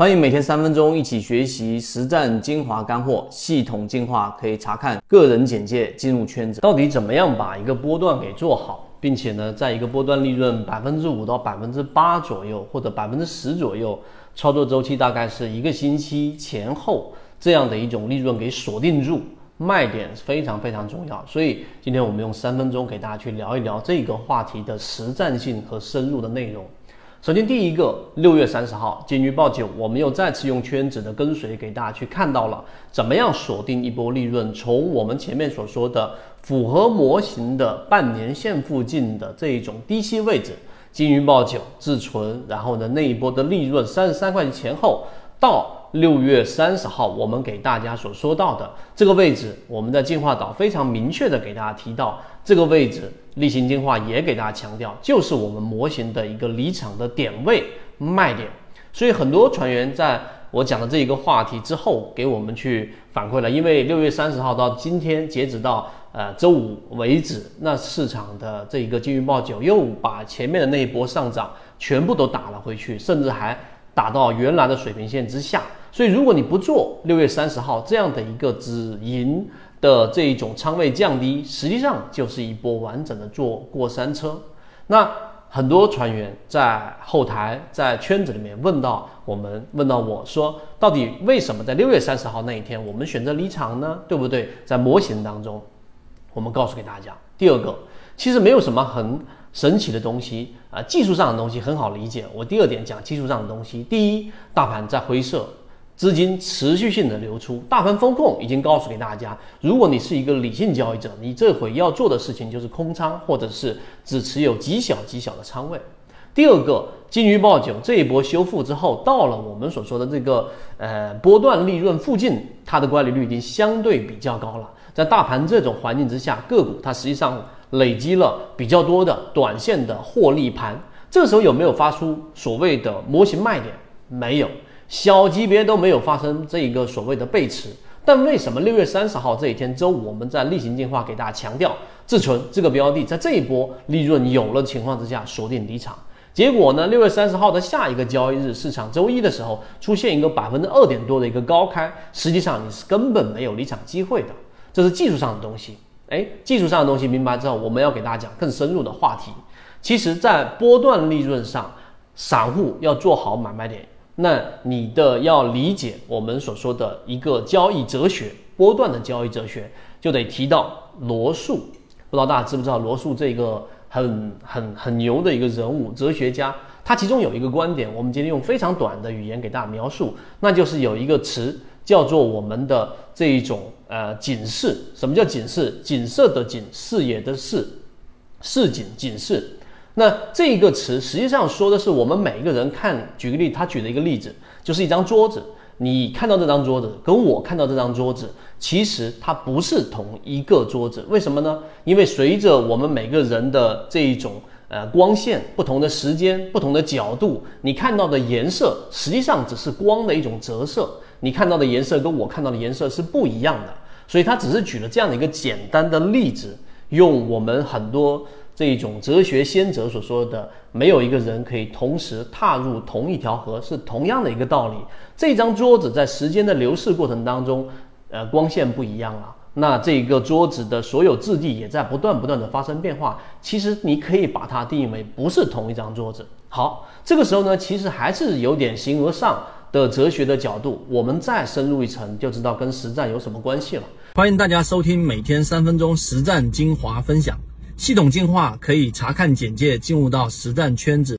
欢迎每天三分钟一起学习实战精华干货，系统进化可以查看个人简介进入圈子。到底怎么样把一个波段给做好，并且呢，在一个波段利润百分之五到百分之八左右，或者百分之十左右，操作周期大概是一个星期前后这样的一种利润给锁定住，卖点非常非常重要。所以今天我们用三分钟给大家去聊一聊这个话题的实战性和深入的内容。首先，第一个，六月三十号金鱼报九，我们又再次用圈子的跟随给大家去看到了怎么样锁定一波利润。从我们前面所说的符合模型的半年线附近的这一种低吸位置，金鱼报九自存，然后呢那一波的利润三十三块钱前后到。六月三十号，我们给大家所说到的这个位置，我们在进化岛非常明确的给大家提到这个位置，例行进化也给大家强调，就是我们模型的一个离场的点位卖点。所以很多船员在我讲的这一个话题之后，给我们去反馈了，因为六月三十号到今天截止到呃周五为止，那市场的这一个金鱼报九又把前面的那一波上涨全部都打了回去，甚至还打到原来的水平线之下。所以，如果你不做六月三十号这样的一个止盈的这一种仓位降低，实际上就是一波完整的坐过山车。那很多船员在后台在圈子里面问到我们，问到我说，到底为什么在六月三十号那一天我们选择离场呢？对不对？在模型当中，我们告诉给大家，第二个，其实没有什么很神奇的东西啊，技术上的东西很好理解。我第二点讲技术上的东西，第一，大盘在灰色。资金持续性的流出，大盘风控已经告诉给大家，如果你是一个理性交易者，你这回要做的事情就是空仓，或者是只持有极小极小的仓位。第二个，金鱼报九这一波修复之后，到了我们所说的这个呃波段利润附近，它的乖离率已经相对比较高了。在大盘这种环境之下，个股它实际上累积了比较多的短线的获利盘。这个时候有没有发出所谓的模型卖点？没有。小级别都没有发生这一个所谓的背驰，但为什么六月三十号这一天周五，我们在例行进化给大家强调，自存这个标的在这一波利润有了情况之下锁定离场，结果呢，六月三十号的下一个交易日市场周一的时候出现一个百分之二点多的一个高开，实际上你是根本没有离场机会的，这是技术上的东西。哎，技术上的东西明白之后，我们要给大家讲更深入的话题。其实，在波段利润上，散户要做好买卖点。那你的要理解我们所说的一个交易哲学，波段的交易哲学，就得提到罗素。不知道大家知不知道罗素这个很很很牛的一个人物，哲学家。他其中有一个观点，我们今天用非常短的语言给大家描述，那就是有一个词叫做我们的这一种呃警示。什么叫警示？景色的景，视野的视，市井警示。那这个词实际上说的是我们每一个人看，举个例，他举了一个例子，就是一张桌子。你看到这张桌子，跟我看到这张桌子，其实它不是同一个桌子。为什么呢？因为随着我们每个人的这一种呃光线不同的时间、不同的角度，你看到的颜色实际上只是光的一种折射。你看到的颜色跟我看到的颜色是不一样的。所以他只是举了这样的一个简单的例子，用我们很多。这一种哲学先哲所说的，没有一个人可以同时踏入同一条河，是同样的一个道理。这张桌子在时间的流逝过程当中，呃，光线不一样了，那这个桌子的所有质地也在不断不断的发生变化。其实你可以把它定义为不是同一张桌子。好，这个时候呢，其实还是有点形而上的哲学的角度，我们再深入一层，就知道跟实战有什么关系了。欢迎大家收听每天三分钟实战精华分享。系统进化可以查看简介，进入到实战圈子。